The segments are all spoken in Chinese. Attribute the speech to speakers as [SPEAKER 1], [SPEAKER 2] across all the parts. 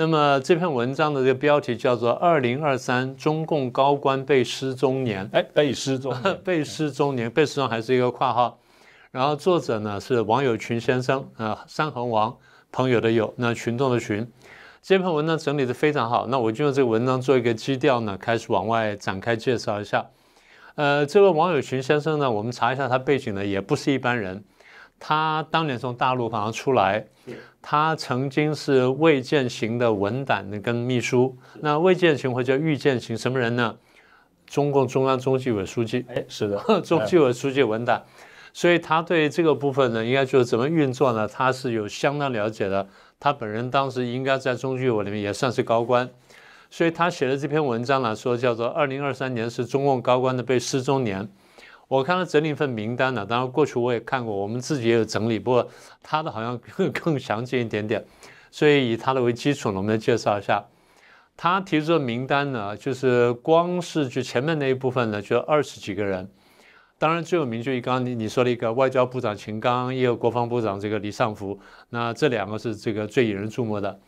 [SPEAKER 1] 那么这篇文章的这个标题叫做《二零二三中共高官被失踪年》，
[SPEAKER 2] 哎，被失踪，
[SPEAKER 1] 被失踪年，被失踪还是一个括号。然后作者呢是王友群先生，啊，三横王，朋友的友，那群众的群。这篇文章整理的非常好，那我就用这个文章做一个基调呢，开始往外展开介绍一下。呃，这位王友群先生呢，我们查一下他背景呢，也不是一般人。他当年从大陆好像出来，他曾经是魏建行的文胆跟秘书。那魏建行或者叫郁建行，什么人呢？中共中央中纪委书记。
[SPEAKER 2] 哎，是的，
[SPEAKER 1] 中纪委书记文胆。所以他对这个部分呢，应该就是怎么运作呢？他是有相当了解的。他本人当时应该在中纪委里面也算是高官，所以他写的这篇文章呢，说叫做“二零二三年是中共高官的被失踪年”。我看了整理一份名单呢，当然过去我也看过，我们自己也有整理，不过他的好像 更更详尽一点点。所以以他的为基础呢，我们介绍一下。他提出的名单呢，就是光是就前面那一部分呢，就二十几个人。当然，最有名就刚刚你你说了一个外交部长秦刚，也有国防部长这个李尚福，那这两个是这个最引人注目的。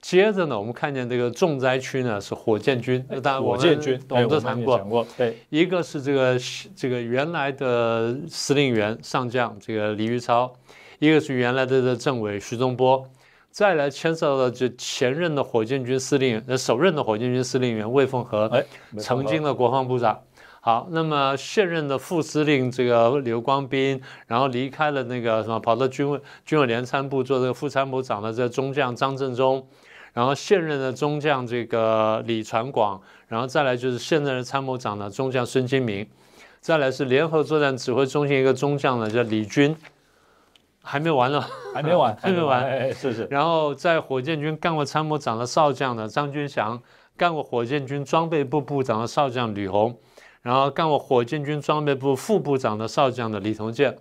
[SPEAKER 1] 接着呢，我们看见这个重灾区呢是火箭军，
[SPEAKER 2] 当然火箭军
[SPEAKER 1] 我们都谈过，
[SPEAKER 2] 对，
[SPEAKER 1] 一个是这个这个原来的司令员上将这个李玉超，一个是原来的政委徐宗波，再来牵涉到就前任的火箭军司令呃首任的火箭军司令员魏凤和，哎，曾经的国防部长。好，那么现任的副司令这个刘光斌，然后离开了那个什么，跑到军委军委联参部做这个副参谋长的这中将张振中，然后现任的中将这个李传广，然后再来就是现任的参谋长呢中将孙金明，再来是联合作战指挥中心一个中将呢叫李军，还没完呢，
[SPEAKER 2] 还没完，
[SPEAKER 1] 还没完，
[SPEAKER 2] 哎，是是。
[SPEAKER 1] 然后在火箭军干过参谋长的少将的张军祥，干过火箭军装备部部长的少将吕红。然后干过火箭军装备部副部长的少将的李同建，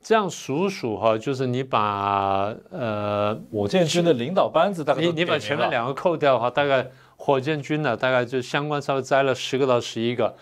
[SPEAKER 1] 这样数数哈，就是你把呃
[SPEAKER 2] 火箭军的领导班子大概
[SPEAKER 1] 你你把前面两个扣掉的话，大概火箭军呢大概就相关稍微摘了十个到十一个。